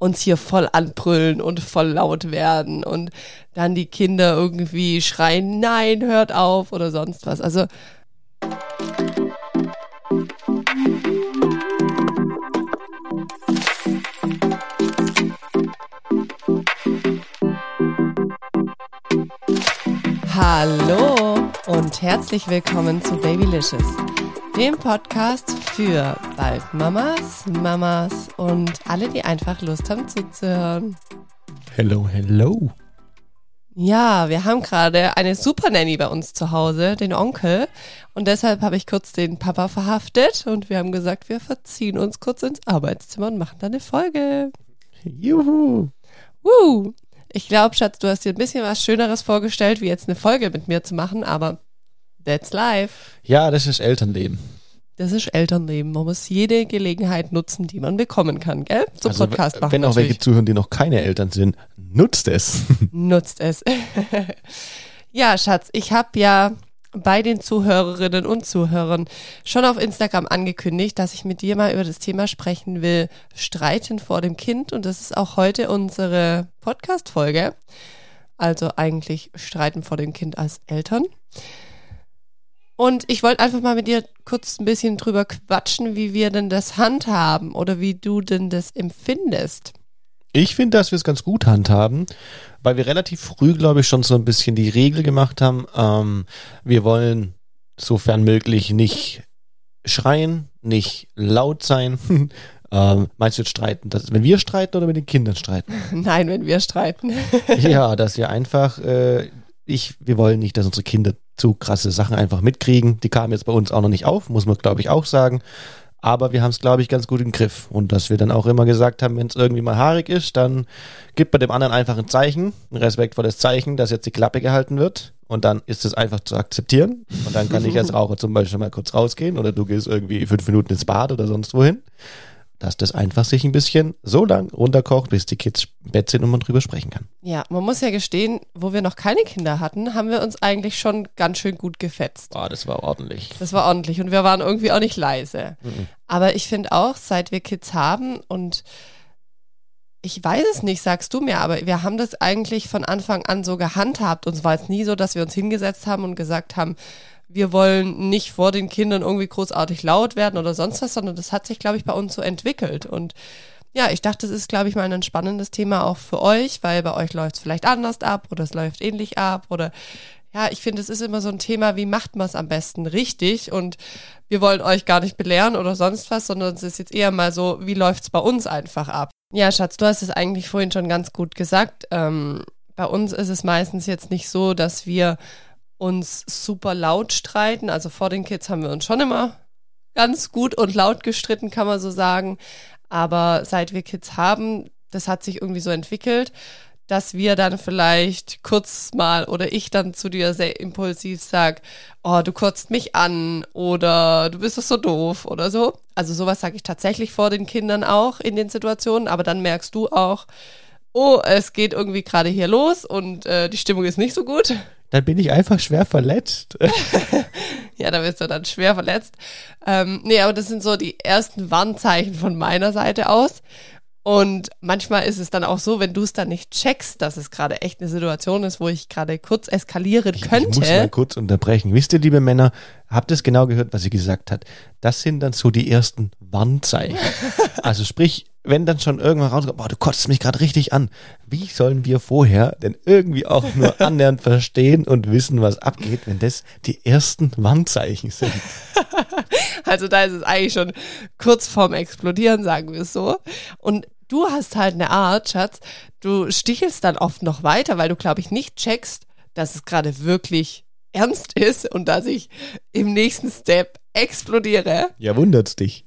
uns hier voll anbrüllen und voll laut werden und dann die Kinder irgendwie schreien, nein, hört auf oder sonst was. Also Hallo und herzlich willkommen zu Babylicious, dem Podcast für bald Mamas, Mamas und alle, die einfach Lust haben zuzuhören. Hello, hello. Ja, wir haben gerade eine Super Nanny bei uns zu Hause, den Onkel. Und deshalb habe ich kurz den Papa verhaftet und wir haben gesagt, wir verziehen uns kurz ins Arbeitszimmer und machen dann eine Folge. Juhu. Woo! Ich glaube, Schatz, du hast dir ein bisschen was Schöneres vorgestellt, wie jetzt eine Folge mit mir zu machen, aber that's life. Ja, das ist Elternleben. Das ist Elternleben. Man muss jede Gelegenheit nutzen, die man bekommen kann, gell? Zum also, Podcast machen. Wenn auch natürlich. welche zuhören, die noch keine Eltern sind, nutzt es. Nutzt es. ja, Schatz, ich habe ja bei den Zuhörerinnen und Zuhörern schon auf Instagram angekündigt, dass ich mit dir mal über das Thema sprechen will, Streiten vor dem Kind. Und das ist auch heute unsere Podcast-Folge. Also eigentlich Streiten vor dem Kind als Eltern. Und ich wollte einfach mal mit dir kurz ein bisschen drüber quatschen, wie wir denn das handhaben oder wie du denn das empfindest. Ich finde, dass wir es ganz gut handhaben, weil wir relativ früh, glaube ich, schon so ein bisschen die Regel gemacht haben. Ähm, wir wollen sofern möglich nicht schreien, nicht laut sein. ähm, meinst du jetzt streiten? Das, wenn wir streiten oder mit den Kindern streiten? Nein, wenn wir streiten. ja, dass wir einfach, äh, ich, wir wollen nicht, dass unsere Kinder zu krasse Sachen einfach mitkriegen. Die kamen jetzt bei uns auch noch nicht auf, muss man, glaube ich, auch sagen. Aber wir haben es, glaube ich, ganz gut im Griff. Und dass wir dann auch immer gesagt haben, wenn es irgendwie mal haarig ist, dann gibt bei dem anderen einfach ein Zeichen, ein respektvolles Zeichen, dass jetzt die Klappe gehalten wird. Und dann ist es einfach zu akzeptieren. Und dann kann ich als Raucher zum Beispiel mal kurz rausgehen oder du gehst irgendwie fünf Minuten ins Bad oder sonst wohin. Dass das einfach sich ein bisschen so lang runterkocht, bis die Kids im Bett sind und man drüber sprechen kann. Ja, man muss ja gestehen, wo wir noch keine Kinder hatten, haben wir uns eigentlich schon ganz schön gut gefetzt. Boah, das war ordentlich. Das war ordentlich und wir waren irgendwie auch nicht leise. Mhm. Aber ich finde auch, seit wir Kids haben und ich weiß es nicht, sagst du mir, aber wir haben das eigentlich von Anfang an so gehandhabt. Uns war es nie so, dass wir uns hingesetzt haben und gesagt haben, wir wollen nicht vor den Kindern irgendwie großartig laut werden oder sonst was, sondern das hat sich, glaube ich, bei uns so entwickelt. Und ja, ich dachte, das ist, glaube ich, mal ein spannendes Thema auch für euch, weil bei euch läuft es vielleicht anders ab oder es läuft ähnlich ab oder ja, ich finde, es ist immer so ein Thema, wie macht man es am besten richtig? Und wir wollen euch gar nicht belehren oder sonst was, sondern es ist jetzt eher mal so, wie läuft es bei uns einfach ab? Ja, Schatz, du hast es eigentlich vorhin schon ganz gut gesagt. Ähm, bei uns ist es meistens jetzt nicht so, dass wir uns super laut streiten. Also vor den Kids haben wir uns schon immer ganz gut und laut gestritten, kann man so sagen. Aber seit wir Kids haben, das hat sich irgendwie so entwickelt, dass wir dann vielleicht kurz mal oder ich dann zu dir sehr impulsiv sag, oh, du kotzt mich an oder du bist doch so doof oder so. Also sowas sage ich tatsächlich vor den Kindern auch in den Situationen, aber dann merkst du auch, oh, es geht irgendwie gerade hier los und äh, die Stimmung ist nicht so gut. Dann bin ich einfach schwer verletzt. ja, da wirst du dann schwer verletzt. Ähm, nee, aber das sind so die ersten Warnzeichen von meiner Seite aus. Und manchmal ist es dann auch so, wenn du es dann nicht checkst, dass es gerade echt eine Situation ist, wo ich gerade kurz eskalieren könnte. Ich muss mal kurz unterbrechen. Wisst ihr, liebe Männer, habt es genau gehört, was sie gesagt hat? Das sind dann so die ersten Warnzeichen. also sprich, wenn dann schon irgendwann rauskommt, boah, du kotzt mich gerade richtig an. Wie sollen wir vorher denn irgendwie auch nur annähernd verstehen und wissen, was abgeht, wenn das die ersten Warnzeichen sind? Also da ist es eigentlich schon kurz vorm Explodieren, sagen wir es so. Und du hast halt eine Art, Schatz, du stichelst dann oft noch weiter, weil du, glaube ich, nicht checkst, dass es gerade wirklich ernst ist und dass ich im nächsten Step explodiere. Ja, wundert's dich.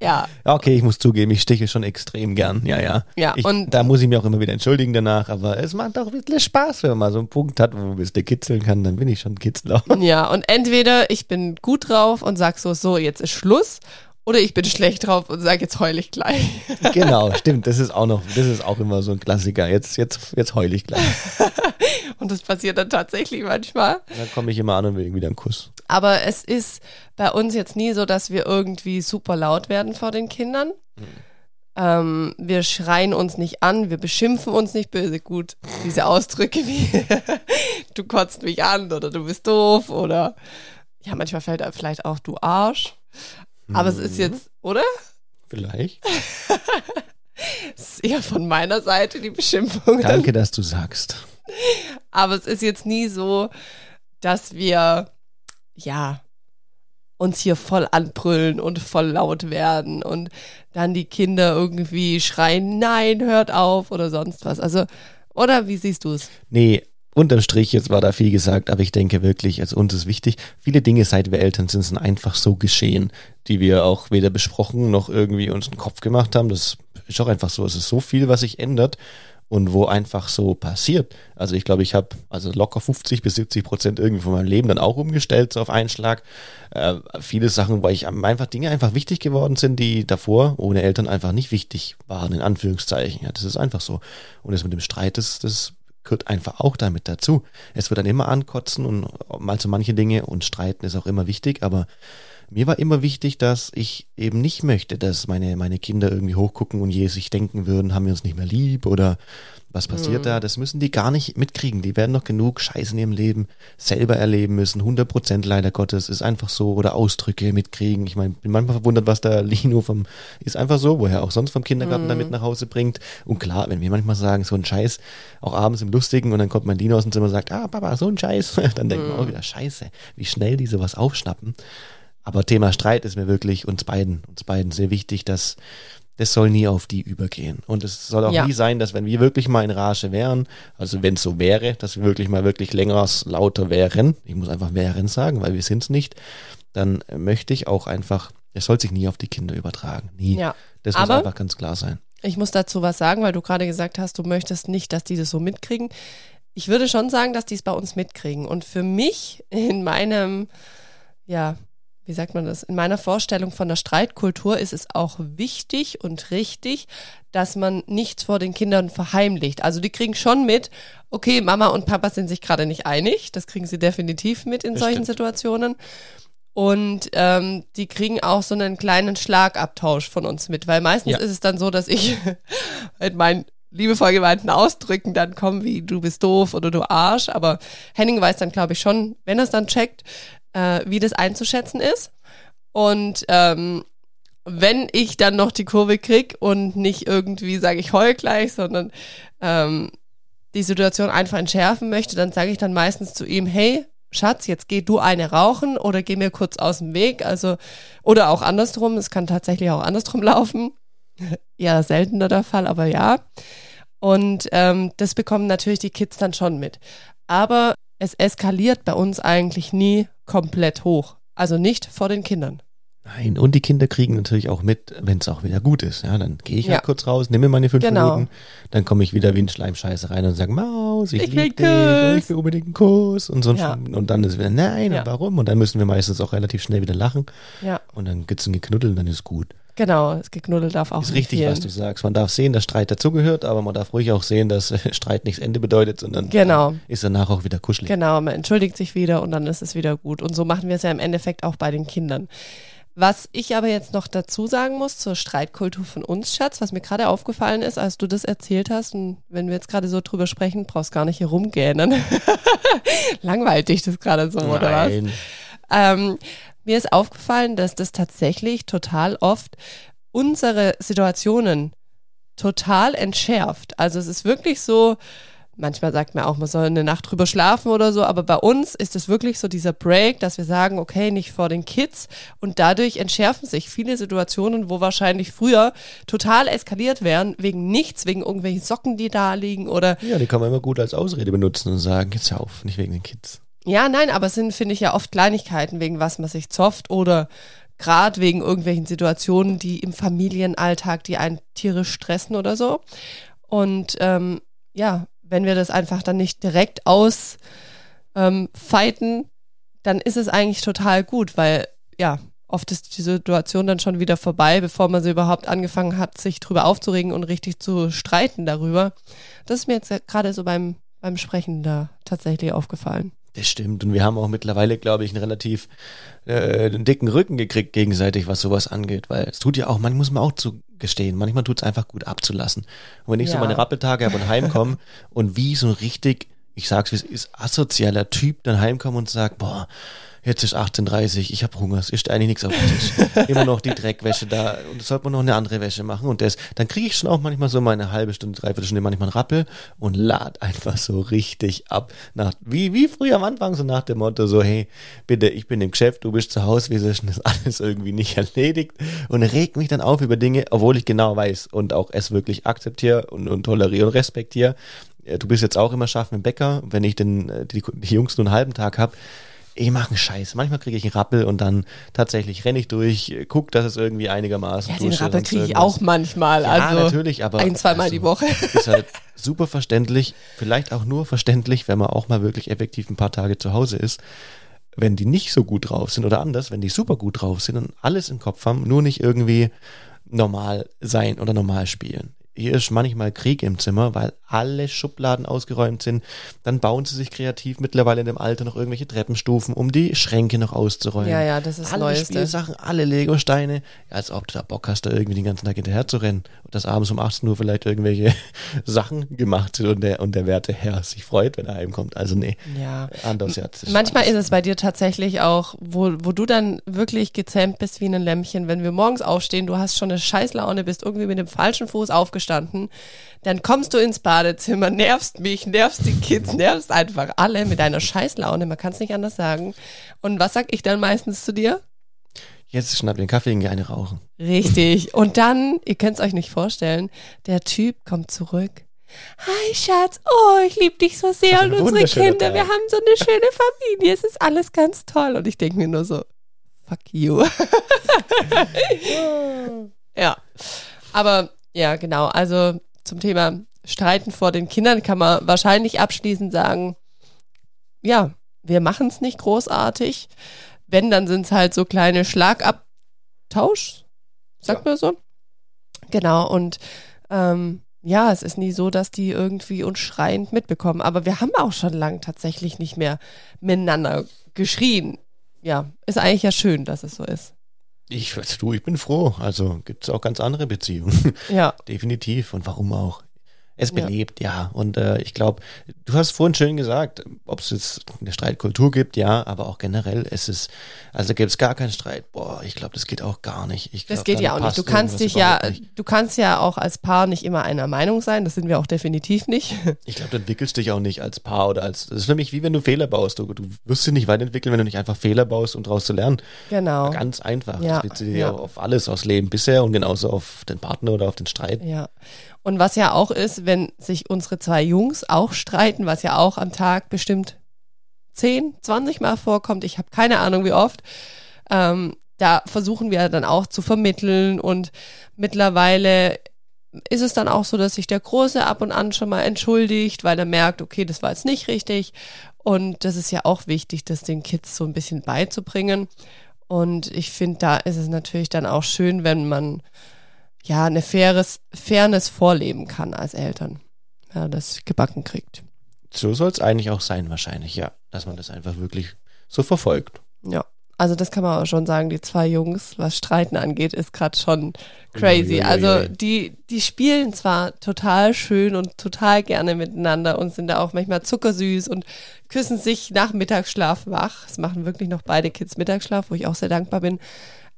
Ja, Okay, ich muss zugeben, ich stiche schon extrem gern. Ja, ja. Ja, ich, und- da muss ich mir auch immer wieder entschuldigen danach, aber es macht auch ein bisschen Spaß, wenn man mal so einen Punkt hat, wo man ein bisschen kitzeln kann, dann bin ich schon ein Kitzler. ja. Und entweder ich bin gut drauf und sag so, so, jetzt ist Schluss. Oder ich bin schlecht drauf und sag, jetzt heul ich gleich. genau, stimmt. Das ist auch noch, das ist auch immer so ein Klassiker. Jetzt, jetzt, jetzt heul ich gleich. Und das passiert dann tatsächlich manchmal. Dann komme ich immer an und will wieder einen Kuss. Aber es ist bei uns jetzt nie so, dass wir irgendwie super laut werden vor den Kindern. Ähm, wir schreien uns nicht an, wir beschimpfen uns nicht böse. Gut, diese Ausdrücke wie du kotzt mich an oder du bist doof oder ja, manchmal fällt da vielleicht auch du Arsch. Aber es ist Mhm. jetzt, oder? Vielleicht. Es ist eher von meiner Seite die Beschimpfung. Danke, dass du sagst. Aber es ist jetzt nie so, dass wir, ja, uns hier voll anbrüllen und voll laut werden und dann die Kinder irgendwie schreien, nein, hört auf oder sonst was. Also, oder wie siehst du es? Nee, unterm Strich, jetzt war da viel gesagt, aber ich denke wirklich, also uns ist wichtig, viele Dinge, seit wir Eltern sind, sind einfach so geschehen, die wir auch weder besprochen noch irgendwie uns einen Kopf gemacht haben. Das ist auch einfach so. Es ist so viel, was sich ändert und wo einfach so passiert. Also ich glaube, ich habe also locker 50 bis 70 Prozent irgendwie von meinem Leben dann auch umgestellt, so auf einen Schlag. Äh, viele Sachen, weil ich einfach Dinge einfach wichtig geworden sind, die davor ohne Eltern einfach nicht wichtig waren, in Anführungszeichen. Ja, das ist einfach so. Und das mit dem Streit, das, das gehört einfach auch damit dazu. Es wird dann immer ankotzen und mal so manche Dinge und streiten ist auch immer wichtig, aber mir war immer wichtig, dass ich eben nicht möchte, dass meine, meine Kinder irgendwie hochgucken und je sich denken würden, haben wir uns nicht mehr lieb oder was passiert Mhm. da? Das müssen die gar nicht mitkriegen. Die werden noch genug Scheiß in ihrem Leben selber erleben müssen. 100 Prozent leider Gottes ist einfach so oder Ausdrücke mitkriegen. Ich meine, bin manchmal verwundert, was der Lino vom, ist einfach so, woher auch sonst vom Kindergarten Mhm. damit nach Hause bringt. Und klar, wenn wir manchmal sagen, so ein Scheiß, auch abends im Lustigen und dann kommt mein Lino aus dem Zimmer und sagt, ah, Papa, so ein Scheiß, dann denkt man auch wieder, Scheiße, wie schnell die sowas aufschnappen. Aber Thema Streit ist mir wirklich uns beiden, uns beiden sehr wichtig, dass das soll nie auf die übergehen. Und es soll auch Ja. nie sein, dass wenn wir wirklich mal in Rage wären, also wenn es so wäre, dass wir wirklich mal wirklich länger lauter wären, ich muss einfach wären sagen, weil wir sind es nicht, dann möchte ich auch einfach, es soll sich nie auf die Kinder übertragen. Nie. Ja. Das muss Aber- einfach ganz klar sein. Ich muss dazu was sagen, weil du gerade gesagt hast, du möchtest nicht, dass die das so mitkriegen. Ich würde schon sagen, dass die es bei uns mitkriegen. Und für mich in meinem, ja, wie sagt man das, in meiner Vorstellung von der Streitkultur ist es auch wichtig und richtig, dass man nichts vor den Kindern verheimlicht. Also die kriegen schon mit, okay, Mama und Papa sind sich gerade nicht einig. Das kriegen sie definitiv mit in Das solchen stimmt. Situationen. Und ähm, die kriegen auch so einen kleinen Schlagabtausch von uns mit, weil meistens Ja. ist es dann so, dass ich mit meinen liebevoll gemeinten Ausdrücken dann komme, wie du bist doof oder du Arsch. Aber Henning weiß dann, glaube ich, schon, wenn er es dann checkt, äh, wie das einzuschätzen ist. Und ähm, wenn ich dann noch die Kurve krieg und nicht irgendwie sage ich heul gleich, sondern ähm, die Situation einfach entschärfen möchte, dann sage ich dann meistens zu ihm, hey, Schatz, jetzt geh du eine rauchen oder geh mir kurz aus dem Weg. Also, oder auch andersrum, es kann tatsächlich auch andersrum laufen. Eher seltener der Fall, aber ja. Und ähm, das bekommen natürlich die Kids dann schon mit. Aber es eskaliert bei uns eigentlich nie komplett hoch. Also nicht vor den Kindern. Nein, und die Kinder kriegen natürlich auch mit, wenn es auch wieder gut ist. Ja, dann gehe ich Ja. halt kurz raus, nehme meine fünf Genau. Minuten, dann komme ich wieder wie ein Schleimscheiße rein und sage, Maus, ich, Ich will lieb dich, ich will unbedingt einen Kuss und so ein Ja. Und dann ist wieder, nein, Ja. und warum? Und dann müssen wir meistens auch relativ schnell wieder lachen Ja, und dann gibt's ein Geknuddel und dann ist gut. genau. Das Geknuddel darf auch ist richtig, fehlen. was du sagst. Man darf sehen, dass Streit dazugehört, aber man darf ruhig auch sehen, dass Streit nichts Ende bedeutet, sondern Genau. ist danach auch wieder kuschelig. Genau, man entschuldigt sich wieder und dann ist es wieder gut. Und so machen wir es ja im Endeffekt auch bei den Kindern. Was ich aber jetzt noch dazu sagen muss zur Streitkultur von uns, Schatz, was mir gerade aufgefallen ist, als du das erzählt hast, und wenn wir jetzt gerade so drüber sprechen, brauchst gar nicht hier rumgähnen. Langweilt dich das gerade so, oder was? Nein. Ähm, mir ist aufgefallen, dass das tatsächlich total oft unsere Situationen total entschärft. Also es ist wirklich so, manchmal sagt man auch, man soll eine Nacht drüber schlafen oder so, aber bei uns ist es wirklich so dieser Break, dass wir sagen, okay, nicht vor den Kids und dadurch entschärfen sich viele Situationen, wo wahrscheinlich früher total eskaliert wären, wegen nichts, wegen irgendwelchen Socken, die da liegen oder Ja, die kann man immer gut als Ausrede benutzen und sagen, jetzt auf, nicht wegen den Kids. Ja, nein, aber es sind, finde ich, ja oft Kleinigkeiten, wegen was man sich zofft oder gerade wegen irgendwelchen Situationen, die im Familienalltag, die einen tierisch stressen oder so. Und ähm, ja, wenn wir das einfach dann nicht direkt aus ähm, dann ist es eigentlich total gut, weil ja, oft ist die Situation dann schon wieder vorbei, bevor man sie überhaupt angefangen hat, sich drüber aufzuregen und richtig zu streiten darüber. Das ist mir jetzt gerade so beim, beim Sprechen da tatsächlich aufgefallen. Das stimmt. Und wir haben auch mittlerweile, glaube ich, einen relativ äh, einen dicken Rücken gekriegt gegenseitig, was sowas angeht. Weil es tut ja auch, man muss man auch zugestehen, manchmal tut es einfach gut abzulassen. Und wenn ich Ja. so meine Rappeltage habe und heimkomme und wie so richtig, ich sag's wie es ist, asozialer Typ dann heimkomme und sagt, boah, jetzt ist 18.30 ich habe Hunger, es ist eigentlich nichts auf dem Tisch. Immer noch die Dreckwäsche da und es sollte man noch eine andere Wäsche machen und das, dann kriege ich schon auch manchmal so meine halbe Stunde, dreiviertel Stunde manchmal einen Rappel und lad einfach so richtig ab. Nach, wie, wie früher am Anfang, so nach dem Motto, so, hey, bitte, ich bin im Geschäft, du bist zu Hause, ist denn das alles irgendwie nicht erledigt? Und reg mich dann auf über Dinge, obwohl ich genau weiß und auch es wirklich akzeptiere und, und toleriere und respektiere. Ja, Du bist jetzt auch immer scharf mit dem Bäcker, wenn ich den, äh, die, die Jungs nur einen halben Tag hab ich mache einen Scheiß. Manchmal kriege ich einen Rappel und dann tatsächlich renne ich durch, guck, dass es irgendwie einigermaßen Ja, den Rappel kriege ich auch manchmal. Ja, also natürlich, aber ein, zweimal also, die Woche. Ist halt super verständlich, vielleicht auch nur verständlich, wenn man auch mal wirklich effektiv ein paar Tage zu Hause ist. Wenn die nicht so gut drauf sind oder anders, wenn die super gut drauf sind und alles im Kopf haben, nur nicht irgendwie normal sein oder normal spielen. Hier ist manchmal Krieg im Zimmer, weil alle Schubladen ausgeräumt sind. Dann bauen sie sich kreativ mittlerweile in dem Alter noch irgendwelche Treppenstufen, um die Schränke noch auszuräumen. Ja, ja, das ist alle Neueste. Spielsachen, alle Lego-Steine. Ja, als ob du da Bock hast, da irgendwie den ganzen Tag hinterher zu rennen. Und dass abends um 18 Uhr vielleicht irgendwelche Sachen gemacht sind und der, und der werte Herr sich freut, wenn er heimkommt. Also nee, Ja. anders jetzt. Manchmal ist es bei dir tatsächlich auch, wo, wo du dann wirklich gezähmt bist wie ein Lämmchen, wenn wir morgens aufstehen, du hast schon eine Scheißlaune, bist irgendwie mit dem falschen Fuß aufgestanden, dann kommst du ins Badezimmer, nervst mich, nervst die Kids, nervst einfach alle mit deiner Scheißlaune, man kann es nicht anders sagen. Und was sag ich dann meistens zu dir? Jetzt schnapp den Kaffee und geh eine rauchen. Richtig. Und dann, ihr könnt es euch nicht vorstellen, der Typ kommt zurück. Hi Schatz, oh, ich liebe dich so sehr und unsere Kinder, Tag. wir haben so eine schöne Familie, es ist alles ganz toll. Und ich denke mir nur so, fuck you. ja, aber ja, genau, also zum Thema Streiten vor den Kindern kann man wahrscheinlich abschließend sagen, ja, wir machen es nicht großartig. Wenn, dann sind es halt so kleine Schlagabtausch, sagt man so. Genau, und ähm, ja, es ist nie so, dass die irgendwie uns schreiend mitbekommen. Aber wir haben auch schon lang tatsächlich nicht mehr miteinander geschrien. Ja, ist eigentlich ja schön, dass es so ist. Ich, du, ich bin froh. Also gibt es auch ganz andere Beziehungen. Ja, Definitiv. Und warum auch? Es Ja. belebt, ja. Und äh, ich glaube, du hast vorhin schön gesagt, ob es jetzt eine Streitkultur gibt, ja, aber auch generell, es ist, also gibt es gar keinen Streit. Boah, ich glaube, das geht auch gar nicht. Ich das glaub, geht dann ja auch nicht. Du kannst dich ja, nicht. du kannst ja auch als Paar nicht immer einer Meinung sein. Das sind wir auch definitiv nicht. Ich glaube, du entwickelst dich auch nicht als Paar oder als. Das ist für mich wie wenn du Fehler baust. Du, du wirst dich nicht weiterentwickeln, wenn du nicht einfach Fehler baust, um daraus zu lernen. Genau. Ganz einfach. Ja, Das bezieht sich ja. auf alles, aufs Leben bisher und genauso auf den Partner oder auf den Streit. Ja. Und was ja auch ist, wenn sich unsere zwei Jungs auch streiten, was ja auch am Tag bestimmt 10, 20 Mal vorkommt, ich habe keine Ahnung wie oft, ähm, da versuchen wir dann auch zu vermitteln und mittlerweile ist es dann auch so, dass sich der Große ab und an schon mal entschuldigt, weil er merkt, okay, das war jetzt nicht richtig. Und das ist ja auch wichtig, das den Kids so ein bisschen beizubringen. Und ich finde, da ist es natürlich dann auch schön, wenn man ja, eine faires, Fairness vorleben kann als Eltern. Ja, das gebacken kriegt. So soll es eigentlich auch sein, wahrscheinlich, ja. Dass man das einfach wirklich so verfolgt. Ja. Also das kann man auch schon sagen, die zwei Jungs, was Streiten angeht, ist gerade schon crazy. Uiuiui. Also die, die spielen zwar total schön und total gerne miteinander und sind da auch manchmal zuckersüß und küssen sich nach Mittagsschlaf wach. Es machen wirklich noch beide Kids Mittagsschlaf, wo ich auch sehr dankbar bin.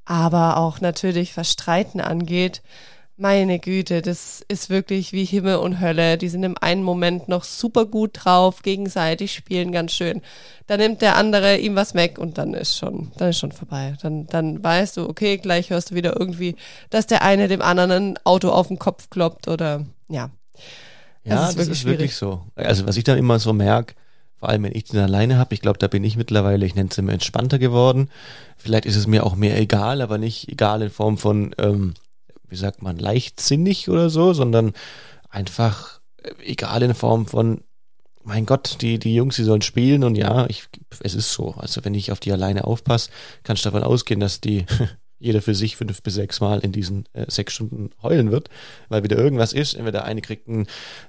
Aber auch natürlich, was Streiten angeht, meine Güte, das ist wirklich wie Himmel und Hölle. Die sind im einen Moment noch super gut drauf, gegenseitig spielen ganz schön. Dann nimmt der andere ihm was weg und dann ist schon, dann ist schon vorbei. Dann, dann weißt du, okay, gleich hörst du wieder irgendwie, dass der eine dem anderen ein Auto auf den Kopf kloppt oder ja. Ja, Das das ist ist, wirklich wirklich, so. Also was ich dann immer so merke, vor allem wenn ich den alleine habe, ich glaube, da bin ich mittlerweile, ich nenne es immer entspannter geworden. Vielleicht ist es mir auch mehr egal, aber nicht egal in Form von, ähm, wie sagt man, leichtsinnig oder so, sondern einfach äh, egal in Form von, mein Gott, die, die Jungs, die sollen spielen und ja, ich, es ist so. Also wenn ich auf die alleine aufpasse, kannst du davon ausgehen, dass die jeder für sich fünf bis sechs Mal in diesen äh, sechs Stunden heulen wird, weil wieder irgendwas ist. Entweder der eine kriegt einen,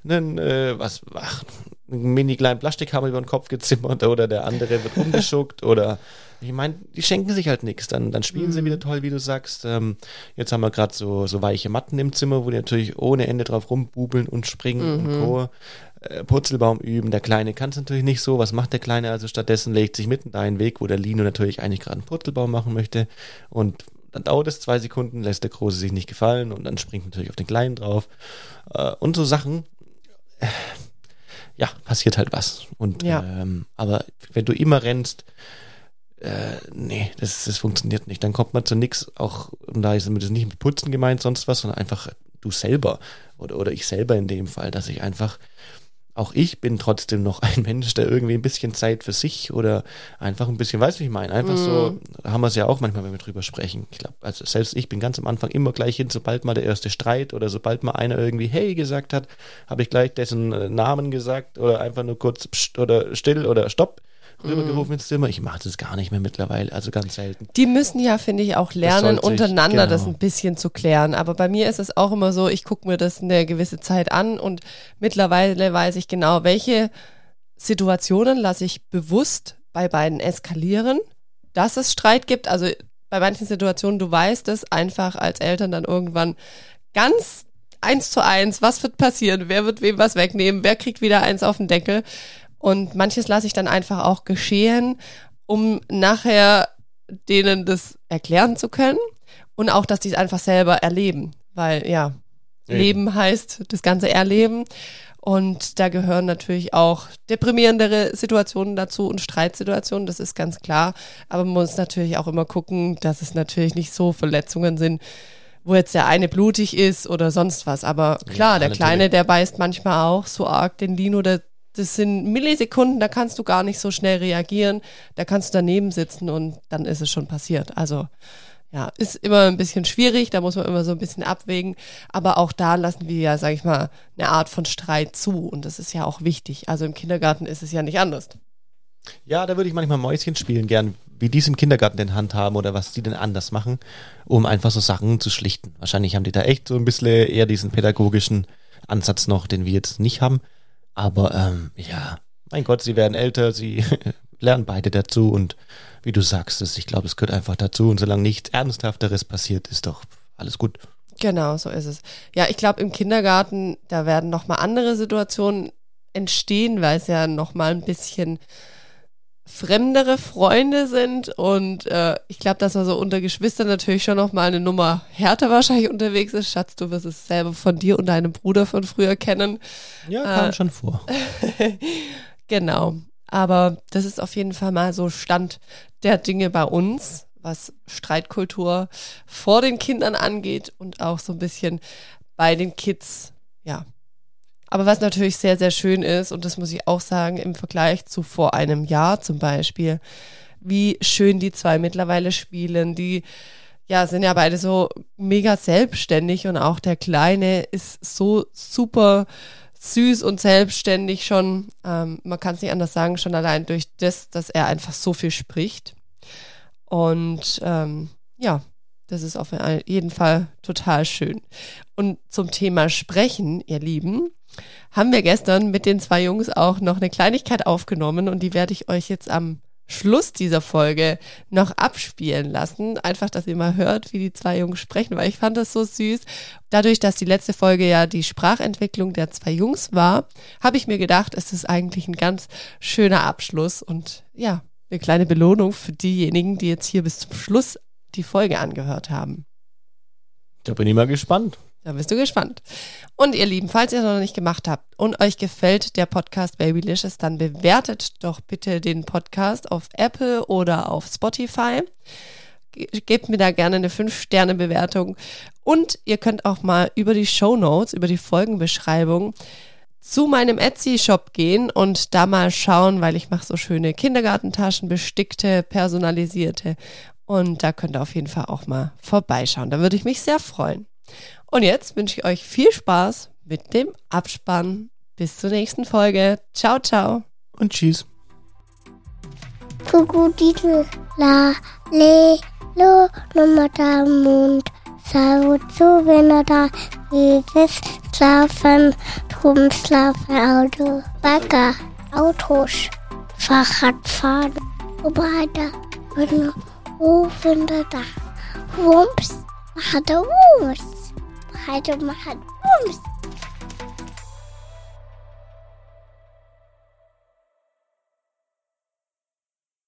einen äh, was, ach, einen mini kleinen Plastikhammer über den Kopf gezimmert oder der andere wird umgeschuckt oder ich meine, die schenken sich halt nichts. Dann, dann spielen mhm. sie wieder toll, wie du sagst. Ähm, jetzt haben wir gerade so, so weiche Matten im Zimmer, wo die natürlich ohne Ende drauf rumbubeln und springen mhm. und Co. Äh, Purzelbaum üben. Der Kleine kann es natürlich nicht so. Was macht der Kleine? Also stattdessen legt sich mitten da einen Weg, wo der Lino natürlich eigentlich gerade einen Purzelbaum machen möchte. Und dann dauert es zwei Sekunden, lässt der Große sich nicht gefallen und dann springt natürlich auf den Kleinen drauf. Äh, und so Sachen. Äh, ja, passiert halt was. Und ja. ähm, aber wenn du immer rennst, äh, nee, das, das funktioniert nicht. Dann kommt man zu nichts, auch, und da ist das nicht mit Putzen gemeint, sonst was, sondern einfach du selber oder, oder ich selber in dem Fall, dass ich einfach, auch ich bin trotzdem noch ein Mensch, der irgendwie ein bisschen Zeit für sich oder einfach ein bisschen, weißt du, wie ich meine, einfach mm. so, mhm. haben wir es ja auch manchmal, wenn wir drüber sprechen. Ich glaube, also selbst ich bin ganz am Anfang immer gleich hin, sobald mal der erste Streit oder sobald mal einer irgendwie Hey gesagt hat, habe ich gleich dessen äh, Namen gesagt oder einfach nur kurz Psst oder still oder Stopp rübergerufen ins Zimmer. Ich mache das gar nicht mehr mittlerweile, also ganz selten. Die müssen ja, finde ich, auch lernen, untereinander genau. das ein bisschen zu klären. Aber bei mir ist es auch immer so, ich gucke mir das eine gewisse Zeit an und mittlerweile weiß ich genau, welche Situationen lasse ich bewusst bei beiden eskalieren, dass es Streit gibt. Also bei manchen Situationen, du weißt es einfach als Eltern dann irgendwann ganz eins zu eins, was wird passieren, wer wird wem was wegnehmen, wer kriegt wieder eins auf den Deckel. Und manches lasse ich dann einfach auch geschehen, um nachher denen das erklären zu können und auch, dass die es einfach selber erleben. Weil ja, Eben. Leben heißt das ganze Erleben. Und da gehören natürlich auch deprimierendere Situationen dazu und Streitsituationen, das ist ganz klar. Aber man muss natürlich auch immer gucken, dass es natürlich nicht so Verletzungen sind, wo jetzt der eine blutig ist oder sonst was. Aber klar, ja, der Kleine, der beißt manchmal auch so arg den Lino, der das sind Millisekunden, da kannst du gar nicht so schnell reagieren. Da kannst du daneben sitzen und dann ist es schon passiert. Also ja, ist immer ein bisschen schwierig, da muss man immer so ein bisschen abwägen. Aber auch da lassen wir ja, sag ich mal, eine Art von Streit zu. Und das ist ja auch wichtig. Also im Kindergarten ist es ja nicht anders. Ja, da würde ich manchmal Mäuschen spielen, gern, wie die es im Kindergarten in Hand haben oder was die denn anders machen, um einfach so Sachen zu schlichten. Wahrscheinlich haben die da echt so ein bisschen eher diesen pädagogischen Ansatz noch, den wir jetzt nicht haben. Aber ähm, ja, mein Gott, sie werden älter, sie lernen beide dazu und wie du sagst, ich glaube, es gehört einfach dazu und solange nichts Ernsthafteres passiert, ist doch alles gut. Genau, so ist es. Ja, ich glaube, im Kindergarten, da werden nochmal andere Situationen entstehen, weil es ja nochmal ein bisschen fremdere Freunde sind und äh, ich glaube, dass man so unter Geschwistern natürlich schon noch mal eine Nummer härter wahrscheinlich unterwegs ist. Schatz, du wirst es selber von dir und deinem Bruder von früher kennen. Ja, kam äh, schon vor. genau. Aber das ist auf jeden Fall mal so Stand der Dinge bei uns, was Streitkultur vor den Kindern angeht und auch so ein bisschen bei den Kids, ja, aber was natürlich sehr, sehr schön ist, und das muss ich auch sagen, im Vergleich zu vor einem Jahr zum Beispiel, wie schön die zwei mittlerweile spielen. Die ja, sind ja beide so mega selbstständig und auch der Kleine ist so super süß und selbstständig schon. Ähm, man kann es nicht anders sagen, schon allein durch das, dass er einfach so viel spricht. Und ähm, ja, das ist auf jeden Fall total schön. Und zum Thema Sprechen, ihr Lieben, haben wir gestern mit den zwei Jungs auch noch eine Kleinigkeit aufgenommen und die werde ich euch jetzt am Schluss dieser Folge noch abspielen lassen. Einfach, dass ihr mal hört, wie die zwei Jungs sprechen, weil ich fand das so süß. Dadurch, dass die letzte Folge ja die Sprachentwicklung der zwei Jungs war, habe ich mir gedacht, es ist eigentlich ein ganz schöner Abschluss und ja, eine kleine Belohnung für diejenigen, die jetzt hier bis zum Schluss die Folge angehört haben. Da bin ich mal gespannt. Da bist du gespannt. Und ihr Lieben, falls ihr es noch nicht gemacht habt und euch gefällt der Podcast Babylicious, dann bewertet doch bitte den Podcast auf Apple oder auf Spotify. Gebt mir da gerne eine 5-Sterne-Bewertung. Und ihr könnt auch mal über die Show Notes, über die Folgenbeschreibung zu meinem Etsy-Shop gehen und da mal schauen, weil ich mache so schöne Kindergartentaschen, bestickte, personalisierte. Und da könnt ihr auf jeden Fall auch mal vorbeischauen. Da würde ich mich sehr freuen. Und jetzt wünsche ich euch viel Spaß mit dem Abspann. Bis zur nächsten Folge. Ciao, ciao. Und tschüss. Krokodil, la, le, lo, nummer da, Mund, sau, zu, wenn er da, wie schlafen, Rumslaufen, Auto, Bagger, Autos, Fahrradfahren, Roboter, und Ofen da, Wumps, macht Wumps, macht Wumps.